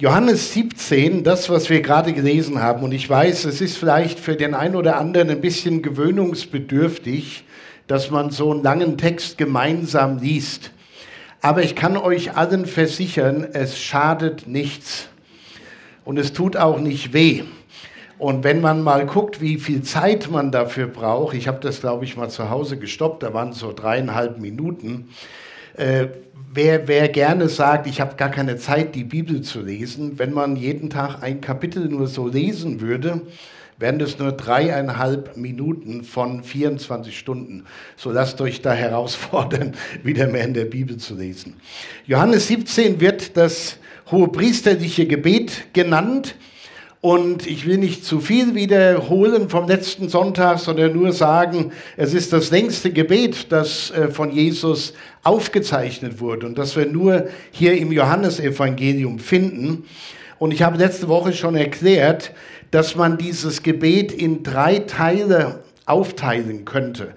Johannes 17, das, was wir gerade gelesen haben, und ich weiß, es ist vielleicht für den einen oder anderen ein bisschen gewöhnungsbedürftig, dass man so einen langen Text gemeinsam liest. Aber ich kann euch allen versichern, es schadet nichts. Und es tut auch nicht weh. Und wenn man mal guckt, wie viel Zeit man dafür braucht, ich habe das, glaube ich, mal zu Hause gestoppt, da waren so dreieinhalb Minuten, äh, wer, wer gerne sagt, ich habe gar keine Zeit, die Bibel zu lesen, wenn man jeden Tag ein Kapitel nur so lesen würde, wären das nur dreieinhalb Minuten von 24 Stunden. So lasst euch da herausfordern, wieder mehr in der Bibel zu lesen. Johannes 17 wird das hohepriesterliche Gebet genannt. Und ich will nicht zu viel wiederholen vom letzten Sonntag, sondern nur sagen, es ist das längste Gebet, das äh, von Jesus aufgezeichnet wurde und das wir nur hier im Johannesevangelium finden. Und ich habe letzte Woche schon erklärt, dass man dieses Gebet in drei Teile aufteilen könnte.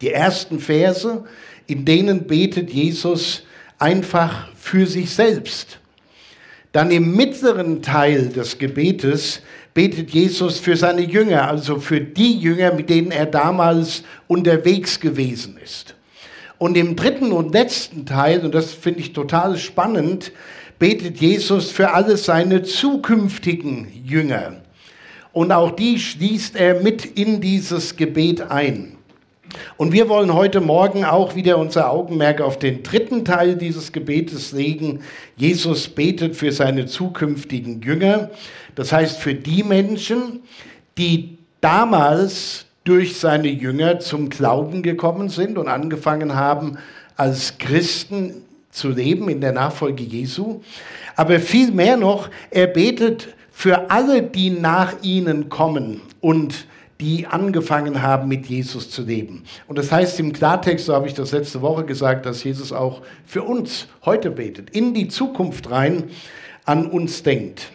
Die ersten Verse, in denen betet Jesus einfach für sich selbst. Dann im mittleren Teil des Gebetes betet Jesus für seine Jünger, also für die Jünger, mit denen er damals unterwegs gewesen ist. Und im dritten und letzten Teil, und das finde ich total spannend, betet Jesus für alle seine zukünftigen Jünger. Und auch die schließt er mit in dieses Gebet ein. Und wir wollen heute Morgen auch wieder unser Augenmerk auf den dritten Teil dieses Gebetes legen. Jesus betet für seine zukünftigen Jünger. Das heißt für die Menschen, die damals durch seine Jünger zum Glauben gekommen sind und angefangen haben, als Christen zu leben in der Nachfolge Jesu. Aber viel mehr noch, er betet für alle, die nach ihnen kommen und die angefangen haben, mit Jesus zu leben. Und das heißt im Klartext, so habe ich das letzte Woche gesagt, dass Jesus auch für uns heute betet, in die Zukunft rein an uns denkt.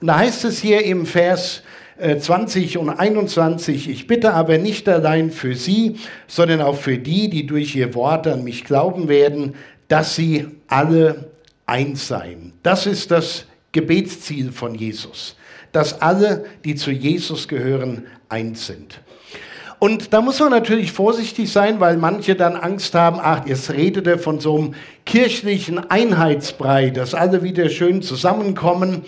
Und da heißt es hier im Vers 20 äh, und 21, ich bitte aber nicht allein für sie, sondern auch für die, die durch ihr Wort an mich glauben werden, dass sie alle eins seien. Das ist das Gebetsziel von Jesus dass alle, die zu Jesus gehören, eins sind. Und da muss man natürlich vorsichtig sein, weil manche dann Angst haben, ach, jetzt redet er von so einem kirchlichen Einheitsbrei, dass alle wieder schön zusammenkommen.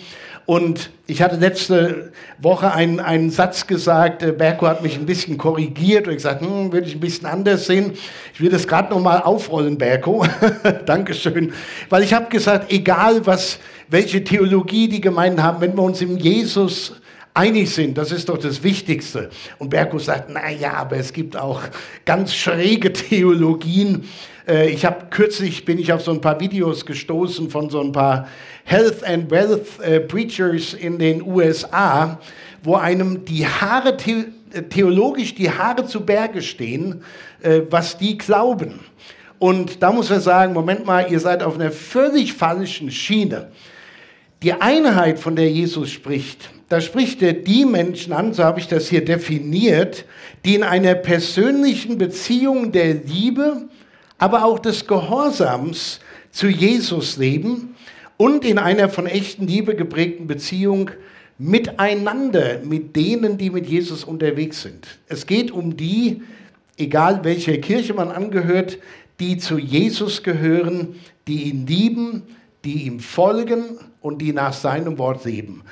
Und ich hatte letzte Woche einen, einen Satz gesagt, äh, Berko hat mich ein bisschen korrigiert und gesagt, hm, würde ich ein bisschen anders sehen. Ich will das gerade nochmal aufrollen, Berko. Dankeschön. Weil ich habe gesagt, egal was welche Theologie die Gemeinden haben, wenn wir uns im Jesus einig sind, das ist doch das Wichtigste. Und Berkus sagt, na ja, aber es gibt auch ganz schräge Theologien. Äh, ich habe kürzlich bin ich auf so ein paar Videos gestoßen von so ein paar Health and Wealth äh, Preachers in den USA, wo einem die Haare theologisch die Haare zu Berge stehen, äh, was die glauben. Und da muss man sagen, Moment mal, ihr seid auf einer völlig falschen Schiene. Die Einheit, von der Jesus spricht, da spricht er die Menschen an, so habe ich das hier definiert, die in einer persönlichen Beziehung der Liebe, aber auch des Gehorsams zu Jesus leben und in einer von echten Liebe geprägten Beziehung miteinander, mit denen, die mit Jesus unterwegs sind. Es geht um die, egal welcher Kirche man angehört, die zu Jesus gehören, die ihn lieben, die ihm folgen und die nach seinem Wort leben.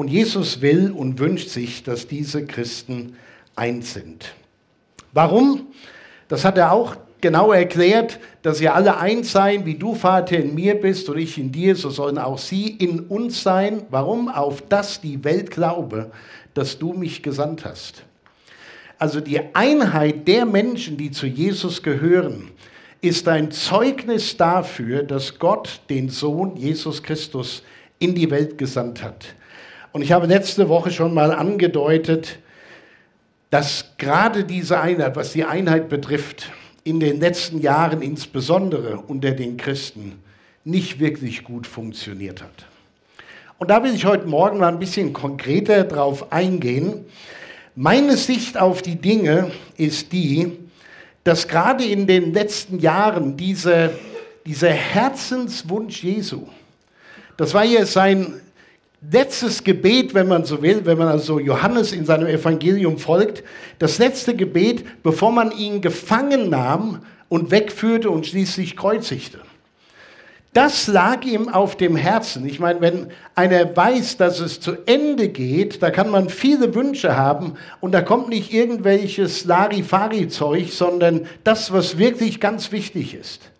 Und Jesus will und wünscht sich, dass diese Christen eins sind. Warum? Das hat er auch genau erklärt, dass ihr alle eins seien, wie du, Vater, in mir bist und ich in dir, so sollen auch sie in uns sein. Warum? Auf das die Welt glaube, dass du mich gesandt hast. Also die Einheit der Menschen, die zu Jesus gehören, ist ein Zeugnis dafür, dass Gott den Sohn Jesus Christus in die Welt gesandt hat. Und ich habe letzte Woche schon mal angedeutet, dass gerade diese Einheit, was die Einheit betrifft, in den letzten Jahren insbesondere unter den Christen nicht wirklich gut funktioniert hat. Und da will ich heute Morgen mal ein bisschen konkreter drauf eingehen. Meine Sicht auf die Dinge ist die, dass gerade in den letzten Jahren diese, dieser Herzenswunsch Jesu, Das war hier sein letztes Gebet, wenn man so will, wenn man also Johannes in seinem Evangelium folgt. Das letzte Gebet, bevor man ihn gefangen nahm und wegführte und schließlich kreuzigte. Das lag ihm auf dem Herzen. Ich meine, wenn einer weiß, dass es zu Ende geht, da kann man viele Wünsche haben und da kommt nicht irgendwelches Larifari-Zeug, sondern das, was wirklich ganz wichtig ist.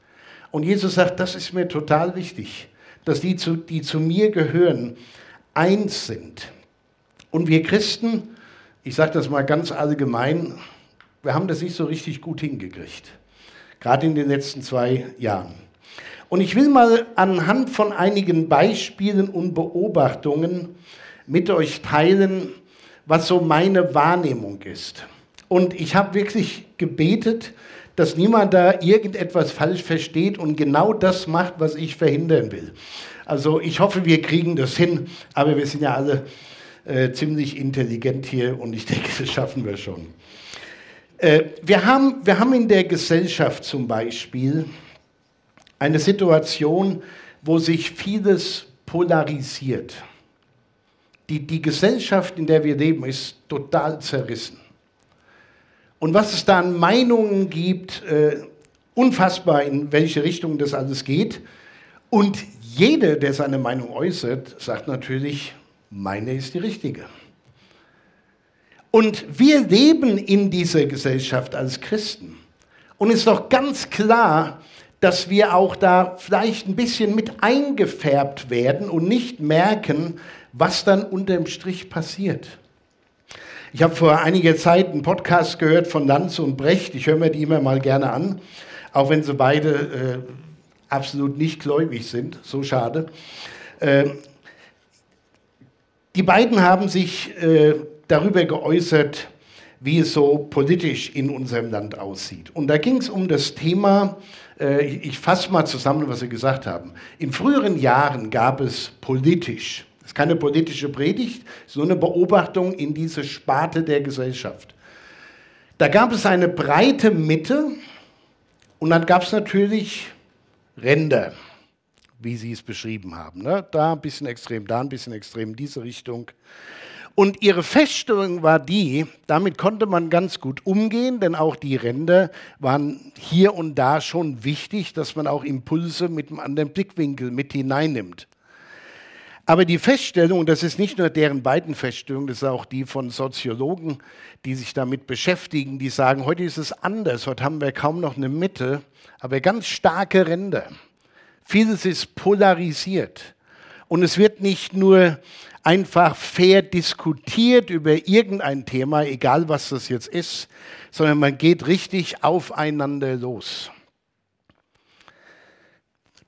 Und Jesus sagt, das ist mir total wichtig, dass die, zu, die zu mir gehören, eins sind. Und wir Christen, ich sage das mal ganz allgemein, wir haben das nicht so richtig gut hingekriegt, gerade in den letzten zwei Jahren. Und ich will mal anhand von einigen Beispielen und Beobachtungen mit euch teilen, was so meine Wahrnehmung ist. Und ich habe wirklich gebetet, dass niemand da irgendetwas falsch versteht und genau das macht, was ich verhindern will. Also ich hoffe, wir kriegen das hin, aber wir sind ja alle äh, ziemlich intelligent hier und ich denke, das schaffen wir schon. Äh, wir, haben, wir haben in der Gesellschaft zum Beispiel eine Situation, wo sich vieles polarisiert. Die, die Gesellschaft, in der wir leben, ist total zerrissen. Und was es da an Meinungen gibt, äh, unfassbar, in welche Richtung das alles geht. Und jeder, der seine Meinung äußert, sagt natürlich, meine ist die richtige. Und wir leben in dieser Gesellschaft als Christen. Und es ist doch ganz klar, dass wir auch da vielleicht ein bisschen mit eingefärbt werden und nicht merken, was dann unterm Strich passiert. Ich habe vor einiger Zeit einen Podcast gehört von Lanz und Brecht. Ich höre mir die immer mal gerne an, auch wenn sie beide äh, absolut nicht gläubig sind. So schade. Äh, die beiden haben sich äh, darüber geäußert, wie es so politisch in unserem Land aussieht. Und da ging es um das Thema äh, ich fasse mal zusammen, was Sie gesagt haben. In früheren Jahren gab es politisch, das ist keine politische Predigt, nur eine Beobachtung in diese Sparte der Gesellschaft. Da gab es eine breite Mitte und dann gab es natürlich Ränder, wie Sie es beschrieben haben. Ne? Da ein bisschen extrem, da ein bisschen extrem, diese Richtung. Und ihre Feststellung war die, damit konnte man ganz gut umgehen, denn auch die Ränder waren hier und da schon wichtig, dass man auch Impulse mit einem anderen Blickwinkel mit hineinnimmt. Aber die Feststellung, und das ist nicht nur deren beiden Feststellung, das ist auch die von Soziologen, die sich damit beschäftigen, die sagen, heute ist es anders, heute haben wir kaum noch eine Mitte, aber ganz starke Ränder. Vieles ist polarisiert. Und es wird nicht nur einfach fair diskutiert über irgendein Thema, egal was das jetzt ist, sondern man geht richtig aufeinander los.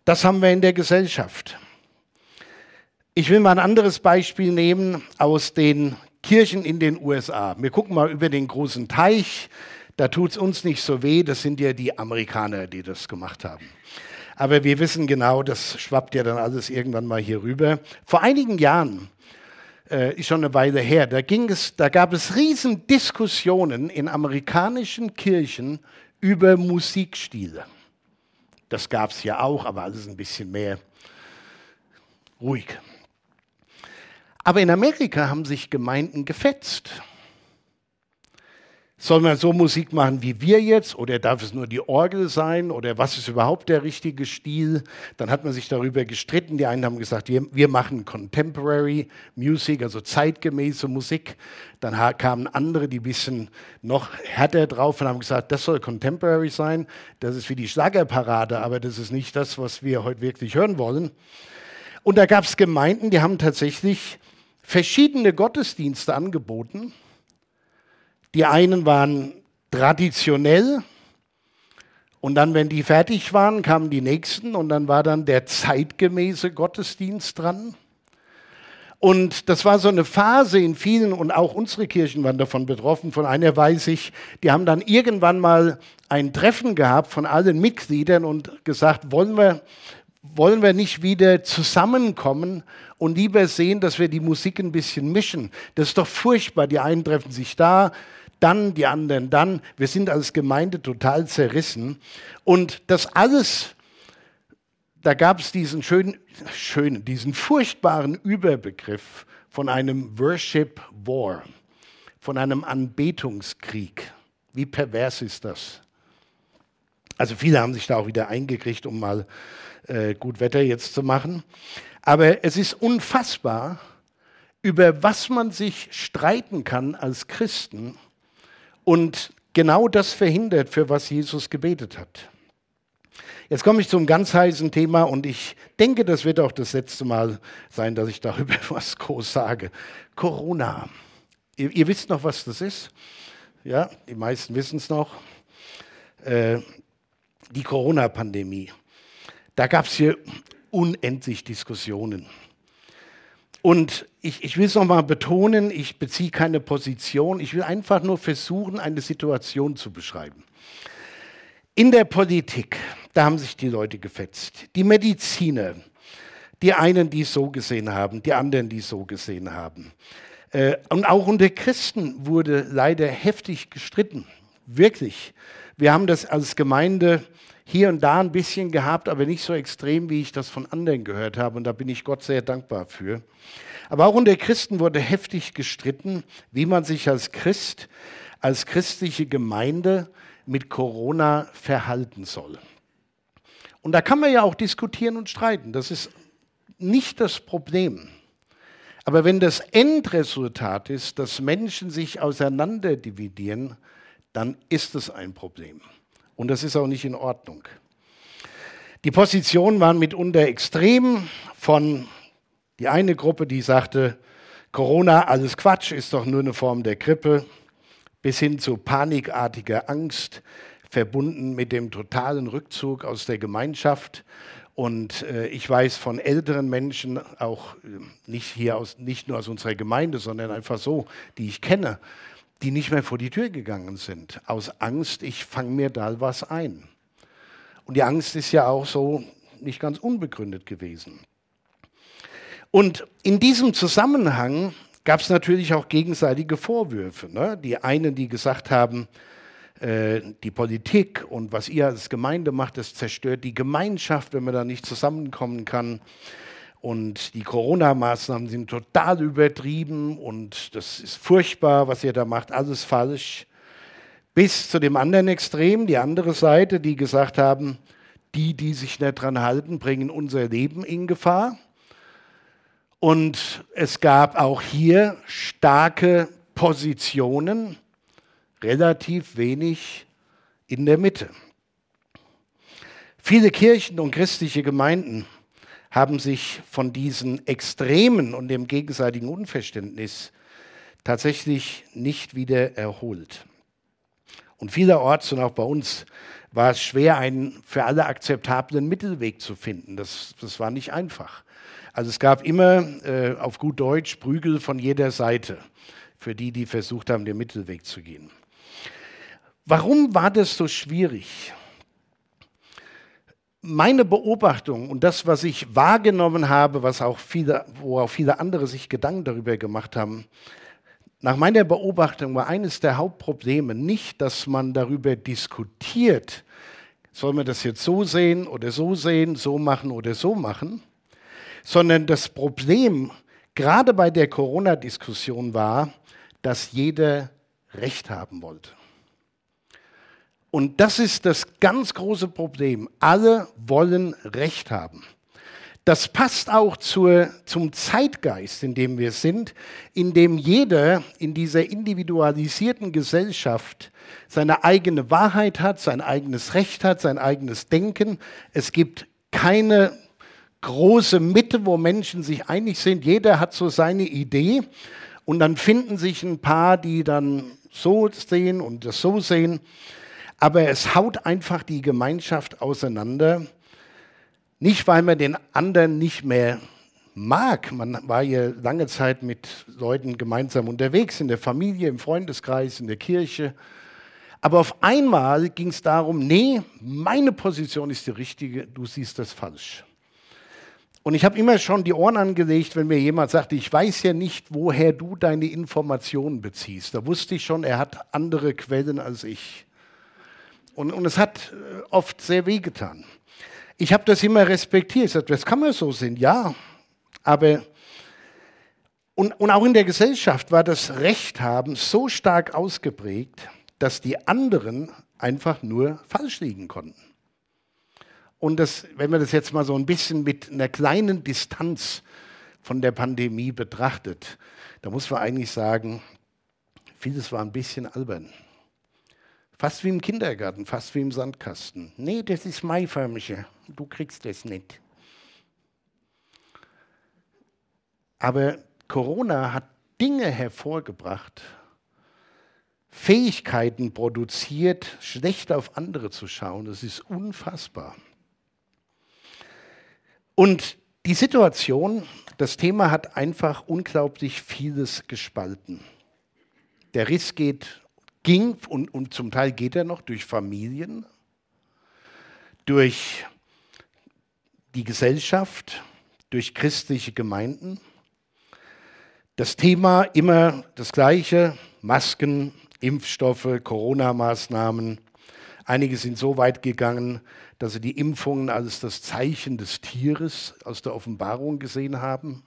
Das haben wir in der Gesellschaft. Ich will mal ein anderes Beispiel nehmen aus den Kirchen in den USA. Wir gucken mal über den großen Teich. Da tut es uns nicht so weh. Das sind ja die Amerikaner, die das gemacht haben. Aber wir wissen genau, das schwappt ja dann alles irgendwann mal hier rüber. Vor einigen Jahren äh, ist schon eine Weile her, da, ging es, da gab es riesen Diskussionen in amerikanischen Kirchen über Musikstile. Das gab es ja auch, aber alles ein bisschen mehr ruhig. Aber in Amerika haben sich Gemeinden gefetzt. Soll man so Musik machen wie wir jetzt oder darf es nur die Orgel sein oder was ist überhaupt der richtige Stil? Dann hat man sich darüber gestritten. Die einen haben gesagt, wir, machen Contemporary Music, also zeitgemäße Musik. Dann kamen andere, die ein bisschen noch härter drauf und haben gesagt, das soll Contemporary sein. Das ist wie die Schlagerparade, aber das ist nicht das, was wir heute wirklich hören wollen. Und da gab es Gemeinden, die haben tatsächlich verschiedene Gottesdienste angeboten die einen waren traditionell und dann, wenn die fertig waren, kamen die nächsten und dann war dann der zeitgemäße Gottesdienst dran. Und das war so eine Phase in vielen, und auch unsere Kirchen waren davon betroffen. Von einer weiß ich, die haben dann irgendwann mal ein Treffen gehabt von allen Mitgliedern und gesagt, wollen wir, wollen wir nicht wieder zusammenkommen und lieber sehen, dass wir die Musik ein bisschen mischen. Das ist doch furchtbar. Die einen treffen sich da, dann die anderen dann. Wir sind als Gemeinde total zerrissen. Und das alles da gab es diesen schönen, schönen, diesen furchtbaren Überbegriff von einem Worship War, von einem Anbetungskrieg. Wie pervers ist das? Also viele haben sich da auch wieder eingekriegt, um mal äh, gut Wetter jetzt zu machen. Aber es ist unfassbar, über was man sich streiten kann als Christen und genau das verhindert, für was Jesus gebetet hat. Jetzt komme ich zum ganz heißen Thema und ich denke, das wird auch das letzte Mal sein, dass ich darüber was groß sage. Corona. Ihr, ihr wisst noch, was das ist? Ja, die meisten wissen es noch. Äh, die Corona-Pandemie. Da gab es hier unendlich Diskussionen. Und ich, ich will es nochmal betonen, ich beziehe keine Position, ich will einfach nur versuchen, eine Situation zu beschreiben. In der Politik, da haben sich die Leute gefetzt. Die Mediziner, die einen, die es so gesehen haben, die anderen, die es so gesehen haben. Äh, und auch unter Christen wurde leider heftig gestritten. Wirklich. Wir haben das als Gemeinde hier und da ein bisschen gehabt, aber nicht so extrem, wie ich das von anderen gehört habe. Und da bin ich Gott sehr dankbar für. Aber auch unter Christen wurde heftig gestritten, wie man sich als Christ, als christliche Gemeinde mit Corona verhalten soll. Und da kann man ja auch diskutieren und streiten. Das ist nicht das Problem. Aber wenn das Endresultat ist, dass Menschen sich auseinanderdividieren, dann ist es ein Problem. Und das ist auch nicht in Ordnung. Die Positionen waren mitunter extrem von die eine Gruppe, die sagte, Corona, alles Quatsch, ist doch nur eine Form der Grippe, bis hin zu panikartiger Angst, verbunden mit dem totalen Rückzug aus der Gemeinschaft. Und äh, ich weiß von älteren Menschen, auch äh, nicht hier aus, nicht nur aus unserer Gemeinde, sondern einfach so, die ich kenne, die nicht mehr vor die Tür gegangen sind, aus Angst, ich fange mir da was ein. Und die Angst ist ja auch so nicht ganz unbegründet gewesen. Und in diesem Zusammenhang gab es natürlich auch gegenseitige Vorwürfe. Ne? Die einen, die gesagt haben, äh, die Politik und was ihr als Gemeinde macht, das zerstört die Gemeinschaft, wenn man da nicht zusammenkommen kann. Und die Corona-Maßnahmen sind total übertrieben und das ist furchtbar, was ihr da macht, alles falsch. Bis zu dem anderen Extrem, die andere Seite, die gesagt haben, die, die sich nicht dran halten, bringen unser Leben in Gefahr. Und es gab auch hier starke Positionen, relativ wenig in der Mitte. Viele Kirchen und christliche Gemeinden haben sich von diesen Extremen und dem gegenseitigen Unverständnis tatsächlich nicht wieder erholt. Und vielerorts und auch bei uns war es schwer, einen für alle akzeptablen Mittelweg zu finden. Das, das war nicht einfach. Also es gab immer äh, auf gut Deutsch Prügel von jeder Seite für die, die versucht haben, den Mittelweg zu gehen. Warum war das so schwierig? Meine Beobachtung und das, was ich wahrgenommen habe, was auch viele, wo auch viele andere sich Gedanken darüber gemacht haben, nach meiner Beobachtung war eines der Hauptprobleme nicht, dass man darüber diskutiert, soll man das jetzt so sehen oder so sehen, so machen oder so machen, sondern das Problem gerade bei der Corona-Diskussion war, dass jeder Recht haben wollte. Und das ist das ganz große Problem. Alle wollen Recht haben. Das passt auch zur, zum Zeitgeist, in dem wir sind, in dem jeder in dieser individualisierten Gesellschaft seine eigene Wahrheit hat, sein eigenes Recht hat, sein eigenes Denken. Es gibt keine große Mitte, wo Menschen sich einig sind. Jeder hat so seine Idee. Und dann finden sich ein paar, die dann so sehen und das so sehen aber es haut einfach die Gemeinschaft auseinander. Nicht, weil man den anderen nicht mehr mag. Man war ja lange Zeit mit Leuten gemeinsam unterwegs, in der Familie, im Freundeskreis, in der Kirche. Aber auf einmal ging es darum, nee, meine Position ist die richtige, du siehst das falsch. Und ich habe immer schon die Ohren angelegt, wenn mir jemand sagte, ich weiß ja nicht, woher du deine Informationen beziehst. Da wusste ich schon, er hat andere Quellen als ich. Und, und es hat äh, oft sehr wehgetan. ich habe das immer respektiert. Ich sagte, das kann man so sehen, ja. Aber und, und auch in der Gesellschaft war das Recht haben so stark ausgeprägt, dass die anderen einfach nur falsch liegen konnten. Und das, wenn man das jetzt mal so ein bisschen mit einer kleinen Distanz von der Pandemie betrachtet, da muss man eigentlich sagen, vieles war ein bisschen albern. Fast wie im Kindergarten, fast wie im Sandkasten. Nee, das ist maiförmige. Du kriegst das nicht. Aber Corona hat Dinge hervorgebracht, Fähigkeiten produziert, schlecht auf andere zu schauen. Das ist unfassbar. Und die Situation, das Thema hat einfach unglaublich vieles gespalten. Der Riss geht, ging und, und zum Teil geht er noch durch Familien, durch die Gesellschaft, durch christliche Gemeinden. Das Thema immer das gleiche, Masken, Impfstoffe, Corona-Maßnahmen. Einige sind so weit gegangen, dass sie die Impfungen als das Zeichen des Tieres aus der Offenbarung gesehen haben.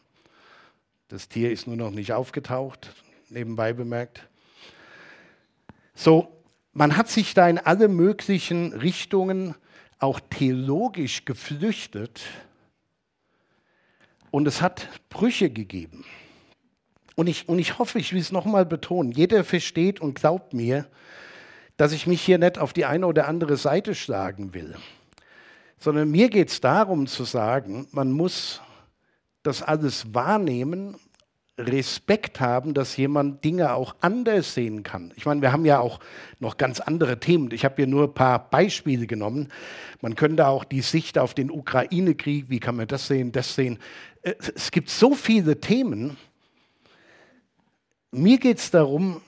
Das Tier ist nur noch nicht aufgetaucht, nebenbei bemerkt. So, man hat sich da in alle möglichen Richtungen auch theologisch geflüchtet und es hat Brüche gegeben. Und ich, und ich hoffe, ich will es nochmal betonen, jeder versteht und glaubt mir, dass ich mich hier nicht auf die eine oder andere Seite schlagen will, sondern mir geht es darum zu sagen, man muss das alles wahrnehmen, Respekt haben, dass jemand Dinge auch anders sehen kann. Ich meine, wir haben ja auch noch ganz andere Themen. Ich habe hier nur ein paar Beispiele genommen. Man könnte auch die Sicht auf den Ukraine-Krieg, wie kann man das sehen, das sehen. Äh, es gibt so viele Themen, mir geht es darum,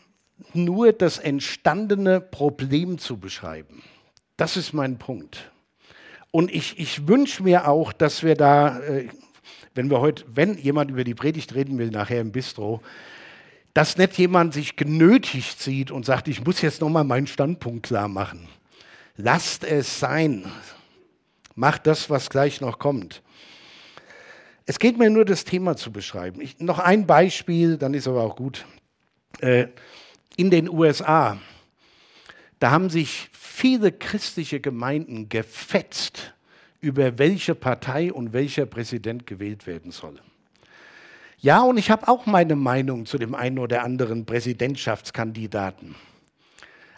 nur das entstandene Problem zu beschreiben. Das ist mein Punkt. Und ich, ich wünsche mir auch, dass wir da, äh, wenn wir heute, wenn jemand über die Predigt reden will, nachher im Bistro, dass nicht jemand sich genötigt sieht und sagt, ich muss jetzt nochmal meinen Standpunkt klar machen. Lasst es sein. Macht das, was gleich noch kommt. Es geht mir nur, das Thema zu beschreiben. Ich, noch ein Beispiel, dann ist aber auch gut. Äh, in den USA, da haben sich viele christliche Gemeinden gefetzt über welche Partei und welcher Präsident gewählt werden soll. Ja, und ich habe auch meine Meinung zu dem einen oder anderen Präsidentschaftskandidaten.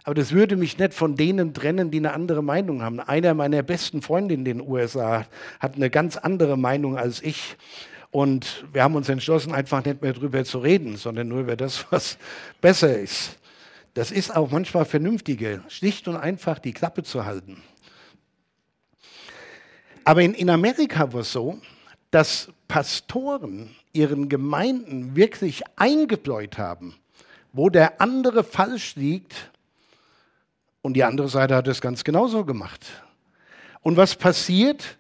Aber das würde mich nicht von denen trennen, die eine andere Meinung haben. Einer meiner besten Freunde in den USA hat eine ganz andere Meinung als ich. Und wir haben uns entschlossen, einfach nicht mehr darüber zu reden, sondern nur über das, was besser ist. Das ist auch manchmal vernünftiger, schlicht und einfach die Klappe zu halten. Aber in, in Amerika war es so, dass Pastoren ihren Gemeinden wirklich eingebläut haben, wo der andere falsch liegt und die andere Seite hat es ganz genauso gemacht. Und was passiert?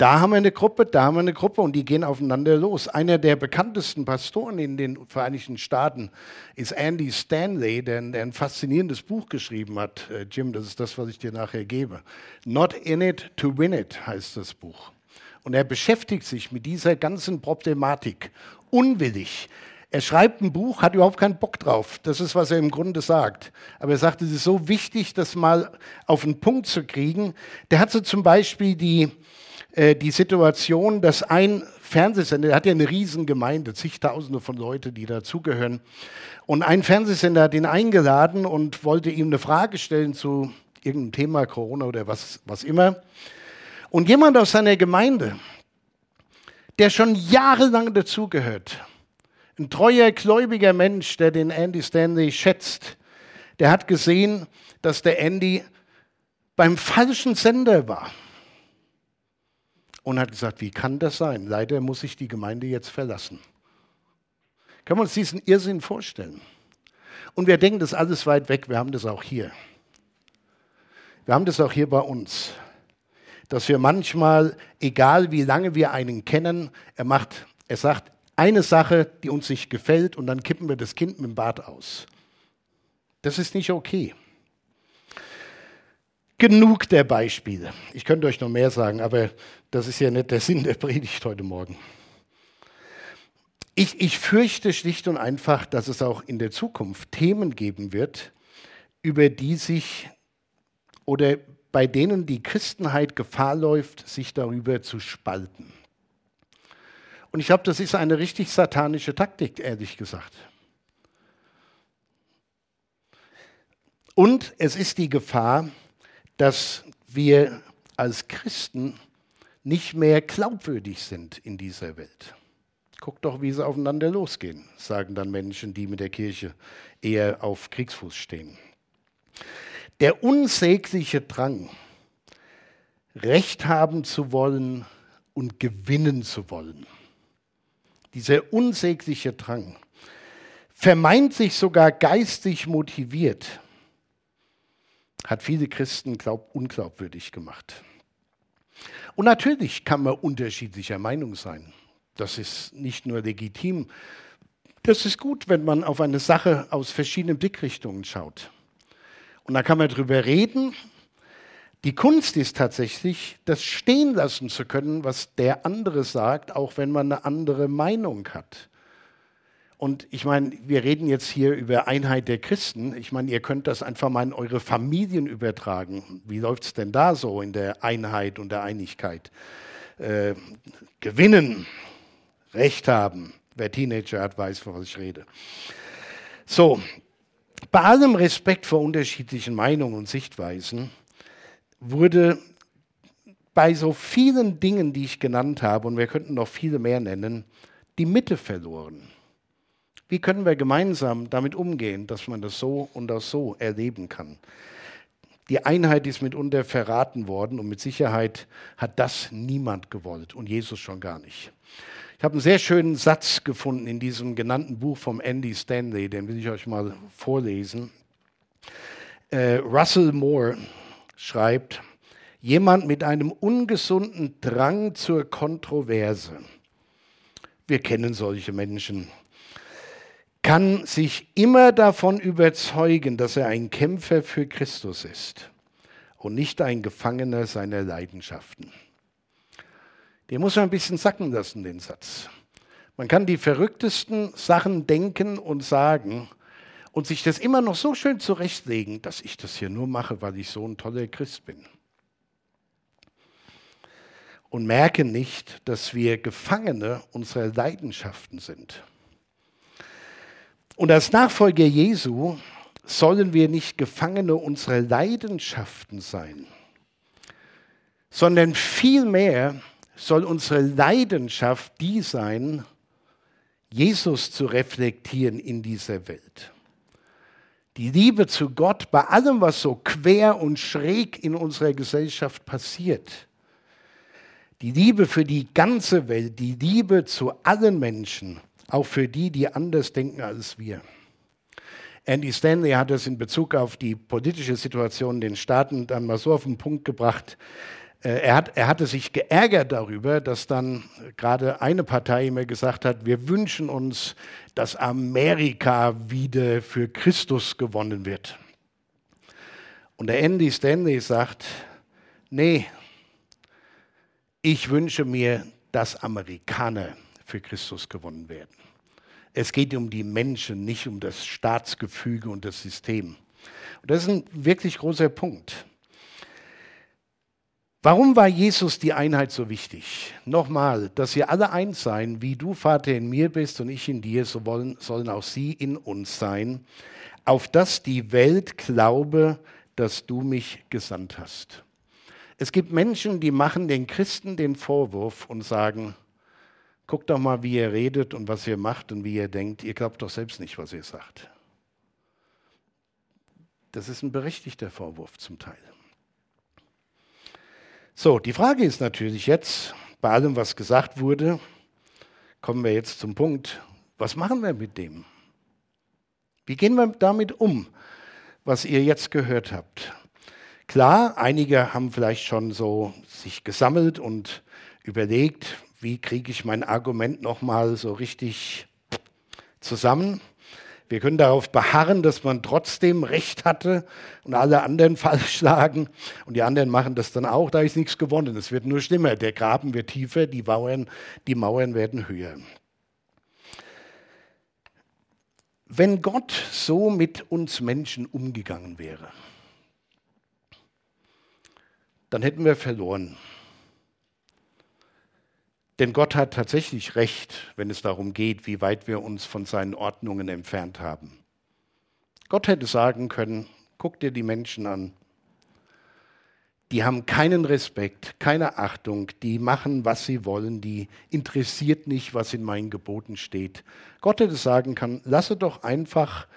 Da haben wir eine Gruppe, da haben wir eine Gruppe und die gehen aufeinander los. Einer der bekanntesten Pastoren in den Vereinigten Staaten ist Andy Stanley, der, der ein faszinierendes Buch geschrieben hat. Äh, Jim, das ist das, was ich dir nachher gebe. Not in it to win it heißt das Buch. Und er beschäftigt sich mit dieser ganzen Problematik unwillig. Er schreibt ein Buch, hat überhaupt keinen Bock drauf. Das ist, was er im Grunde sagt. Aber er sagt, es ist so wichtig, das mal auf den Punkt zu kriegen. Der hat so zum Beispiel die, äh, die Situation, dass ein Fernsehsender, der hat ja eine Riesengemeinde, zigtausende von Leuten, die dazugehören. Und ein Fernsehsender hat ihn eingeladen und wollte ihm eine Frage stellen zu irgendeinem Thema, Corona oder was, was immer. Und jemand aus seiner Gemeinde, der schon jahrelang dazugehört, ein treuer, gläubiger Mensch, der den Andy Stanley schätzt, der hat gesehen, dass der Andy beim falschen Sender war und hat gesagt, wie kann das sein? Leider muss ich die Gemeinde jetzt verlassen. Können wir uns diesen Irrsinn vorstellen? Und wir denken, das alles weit weg, wir haben das auch hier. Wir haben das auch hier bei uns. Dass wir manchmal, egal wie lange wir einen kennen, er macht, er sagt eine Sache, die uns nicht gefällt, und dann kippen wir das Kind mit dem Bad aus. Das ist nicht okay. Genug der Beispiele. Ich könnte euch noch mehr sagen, aber das ist ja nicht der Sinn der Predigt heute Morgen. Ich, ich fürchte schlicht und einfach, dass es auch in der Zukunft Themen geben wird, über die sich oder bei denen die Christenheit Gefahr läuft, sich darüber zu spalten. Und ich glaube, das ist eine richtig satanische Taktik, ehrlich gesagt. Und es ist die Gefahr, dass wir als Christen nicht mehr glaubwürdig sind in dieser Welt. Guckt doch, wie sie aufeinander losgehen, sagen dann Menschen, die mit der Kirche eher auf Kriegsfuß stehen. Der unsägliche Drang, Recht haben zu wollen und gewinnen zu wollen, dieser unsägliche Drang, vermeintlich sogar geistig motiviert, hat viele Christen glaub, unglaubwürdig gemacht. Und natürlich kann man unterschiedlicher Meinung sein. Das ist nicht nur legitim, das ist gut, wenn man auf eine Sache aus verschiedenen Blickrichtungen schaut. Und da kann man drüber reden. Die Kunst ist tatsächlich, das stehen lassen zu können, was der andere sagt, auch wenn man eine andere Meinung hat. Und ich meine, wir reden jetzt hier über Einheit der Christen. Ich meine, ihr könnt das einfach mal in eure Familien übertragen. Wie läuft es denn da so in der Einheit und der Einigkeit? Äh, gewinnen, Recht haben. Wer Teenager hat, weiß, von was ich rede. So, bei allem Respekt vor unterschiedlichen Meinungen und Sichtweisen wurde bei so vielen Dingen, die ich genannt habe, und wir könnten noch viele mehr nennen, die Mitte verloren. Wie können wir gemeinsam damit umgehen, dass man das so und auch so erleben kann? Die Einheit ist mitunter verraten worden und mit Sicherheit hat das niemand gewollt und Jesus schon gar nicht. Ich habe einen sehr schönen Satz gefunden in diesem genannten Buch vom Andy Stanley, den will ich euch mal vorlesen. Äh, Russell Moore schreibt, jemand mit einem ungesunden Drang zur Kontroverse. Wir kennen solche Menschen kann sich immer davon überzeugen, dass er ein Kämpfer für Christus ist und nicht ein Gefangener seiner Leidenschaften. Den muss man ein bisschen sacken lassen, den Satz. Man kann die verrücktesten Sachen denken und sagen und sich das immer noch so schön zurechtlegen, dass ich das hier nur mache, weil ich so ein toller Christ bin. Und merke nicht, dass wir Gefangene unserer Leidenschaften sind. Und als Nachfolger Jesu sollen wir nicht Gefangene unserer Leidenschaften sein, sondern vielmehr soll unsere Leidenschaft die sein, Jesus zu reflektieren in dieser Welt. Die Liebe zu Gott bei allem, was so quer und schräg in unserer Gesellschaft passiert. Die Liebe für die ganze Welt, die Liebe zu allen Menschen auch für die, die anders denken als wir. Andy Stanley hat es in Bezug auf die politische Situation in den Staaten dann mal so auf den Punkt gebracht. Äh, er, hat, er hatte sich geärgert darüber, dass dann gerade eine Partei immer gesagt hat, wir wünschen uns, dass Amerika wieder für Christus gewonnen wird. Und der Andy Stanley sagt, nee, ich wünsche mir, dass Amerikaner für Christus gewonnen werden. Es geht um die Menschen, nicht um das Staatsgefüge und das System. Und das ist ein wirklich großer Punkt. Warum war Jesus die Einheit so wichtig? Nochmal, dass wir alle eins sein, wie du Vater in mir bist und ich in dir, so wollen, sollen auch sie in uns sein, auf dass die Welt glaube, dass du mich gesandt hast. Es gibt Menschen, die machen den Christen den Vorwurf und sagen, Guckt doch mal, wie ihr redet und was ihr macht und wie ihr denkt. Ihr glaubt doch selbst nicht, was ihr sagt. Das ist ein berechtigter Vorwurf zum Teil. So, die Frage ist natürlich jetzt, bei allem, was gesagt wurde, kommen wir jetzt zum Punkt, was machen wir mit dem? Wie gehen wir damit um, was ihr jetzt gehört habt? Klar, einige haben vielleicht schon so sich gesammelt und überlegt, wie kriege ich mein Argument nochmal so richtig zusammen. Wir können darauf beharren, dass man trotzdem Recht hatte und alle anderen falsch lagen. Und die anderen machen das dann auch, da ist nichts gewonnen. Es wird nur schlimmer. Der Graben wird tiefer, die Mauern, die Mauern werden höher. Wenn Gott so mit uns Menschen umgegangen wäre, dann hätten wir verloren. Denn Gott hat tatsächlich recht, wenn es darum geht, wie weit wir uns von seinen Ordnungen entfernt haben. Gott hätte sagen können, guck dir die Menschen an. Die haben keinen Respekt, keine Achtung, die machen, was sie wollen, die interessiert nicht, was in meinen Geboten steht. Gott hätte sagen können, lasse doch einfach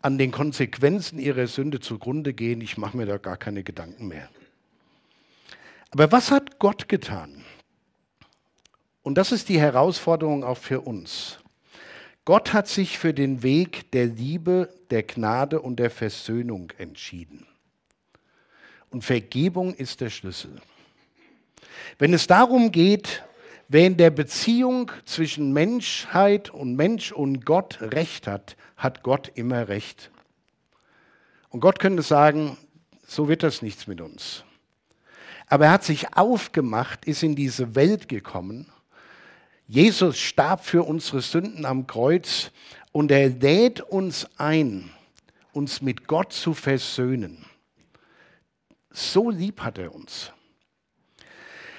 an den Konsequenzen ihrer Sünde zugrunde gehen, ich mache mir da gar keine Gedanken mehr. Aber was hat Gott getan? Und das ist die Herausforderung auch für uns. Gott hat sich für den Weg der Liebe, der Gnade und der Versöhnung entschieden. Und Vergebung ist der Schlüssel. Wenn es darum geht, wer in der Beziehung zwischen Menschheit und Mensch und Gott Recht hat, hat Gott immer Recht. Und Gott könnte sagen, so wird das nichts mit uns. Aber er hat sich aufgemacht, ist in diese Welt gekommen Jesus starb für unsere Sünden am Kreuz und er lädt uns ein, uns mit Gott zu versöhnen. So lieb hat er uns.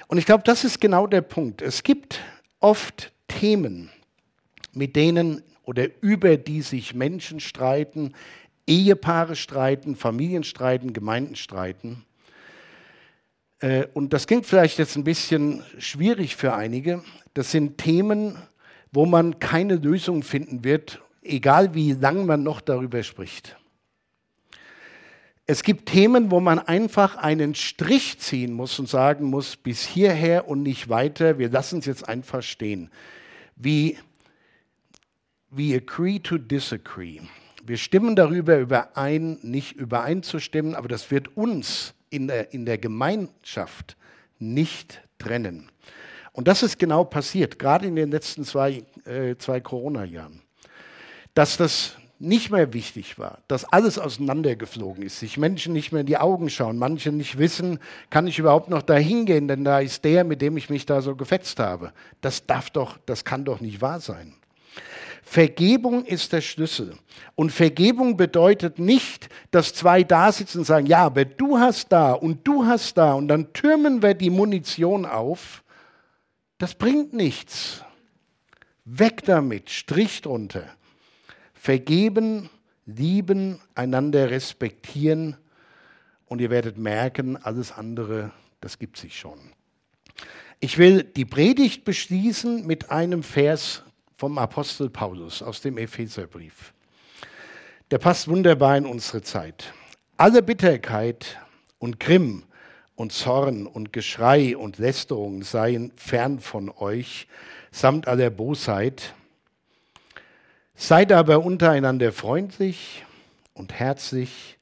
Und ich glaube, das ist genau der Punkt. Es gibt oft Themen, mit denen oder über die sich Menschen streiten, Ehepaare streiten, Familien streiten, Gemeinden streiten. Äh, und das klingt vielleicht jetzt ein bisschen schwierig für einige. Das sind Themen, wo man keine Lösung finden wird, egal wie lang man noch darüber spricht. Es gibt Themen, wo man einfach einen Strich ziehen muss und sagen muss, bis hierher und nicht weiter, wir lassen es jetzt einfach stehen. Wie, wie agree to disagree. Wir stimmen darüber überein, nicht übereinzustimmen, aber das wird uns in der, in der Gemeinschaft nicht trennen. Und das ist genau passiert, gerade in den letzten zwei, äh, zwei Corona-Jahren. Dass das nicht mehr wichtig war, dass alles auseinandergeflogen ist, sich Menschen nicht mehr in die Augen schauen, manche nicht wissen, kann ich überhaupt noch dahin gehen, denn da ist der, mit dem ich mich da so gefetzt habe. Das darf doch, das kann doch nicht wahr sein. Vergebung ist der Schlüssel. Und Vergebung bedeutet nicht, dass zwei da sitzen und sagen, ja, aber du hast da und du hast da und dann türmen wir die Munition auf. Das bringt nichts. Weg damit, Strich drunter. Vergeben, lieben, einander respektieren und ihr werdet merken, alles andere, das gibt sich schon. Ich will die Predigt beschließen mit einem Vers vom Apostel Paulus aus dem Epheserbrief. Der passt wunderbar in unsere Zeit. Alle Bitterkeit und Grimm und Zorn und Geschrei und Lästerung seien fern von euch, samt aller Bosheit. Seid aber untereinander freundlich und herzlich,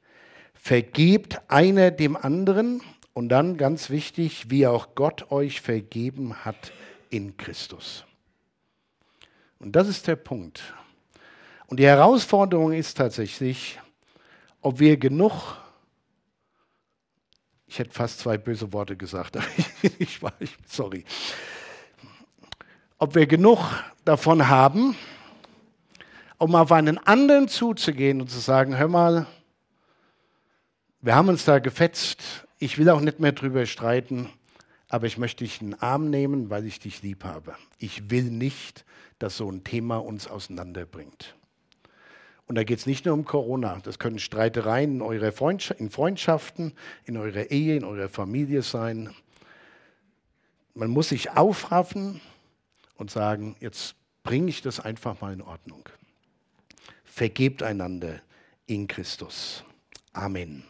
vergebt einer dem anderen und dann ganz wichtig, wie auch Gott euch vergeben hat in Christus. Und das ist der Punkt. Und die Herausforderung ist tatsächlich, ob wir genug, ich hätte fast zwei böse Worte gesagt, ich war, sorry, ob wir genug davon haben, um auf einen anderen zuzugehen und zu sagen, hör mal, wir haben uns da gefetzt, ich will auch nicht mehr drüber streiten, aber ich möchte dich in den Arm nehmen, weil ich dich lieb habe. Ich will nicht, dass so ein Thema uns auseinanderbringt. Und da geht es nicht nur um Corona, das können Streitereien in, eurer Freundschaft, in Freundschaften, in eurer Ehe, in eurer Familie sein. Man muss sich aufraffen und sagen, jetzt bringe ich das einfach mal in Ordnung. Vergebt einander in Christus. Amen.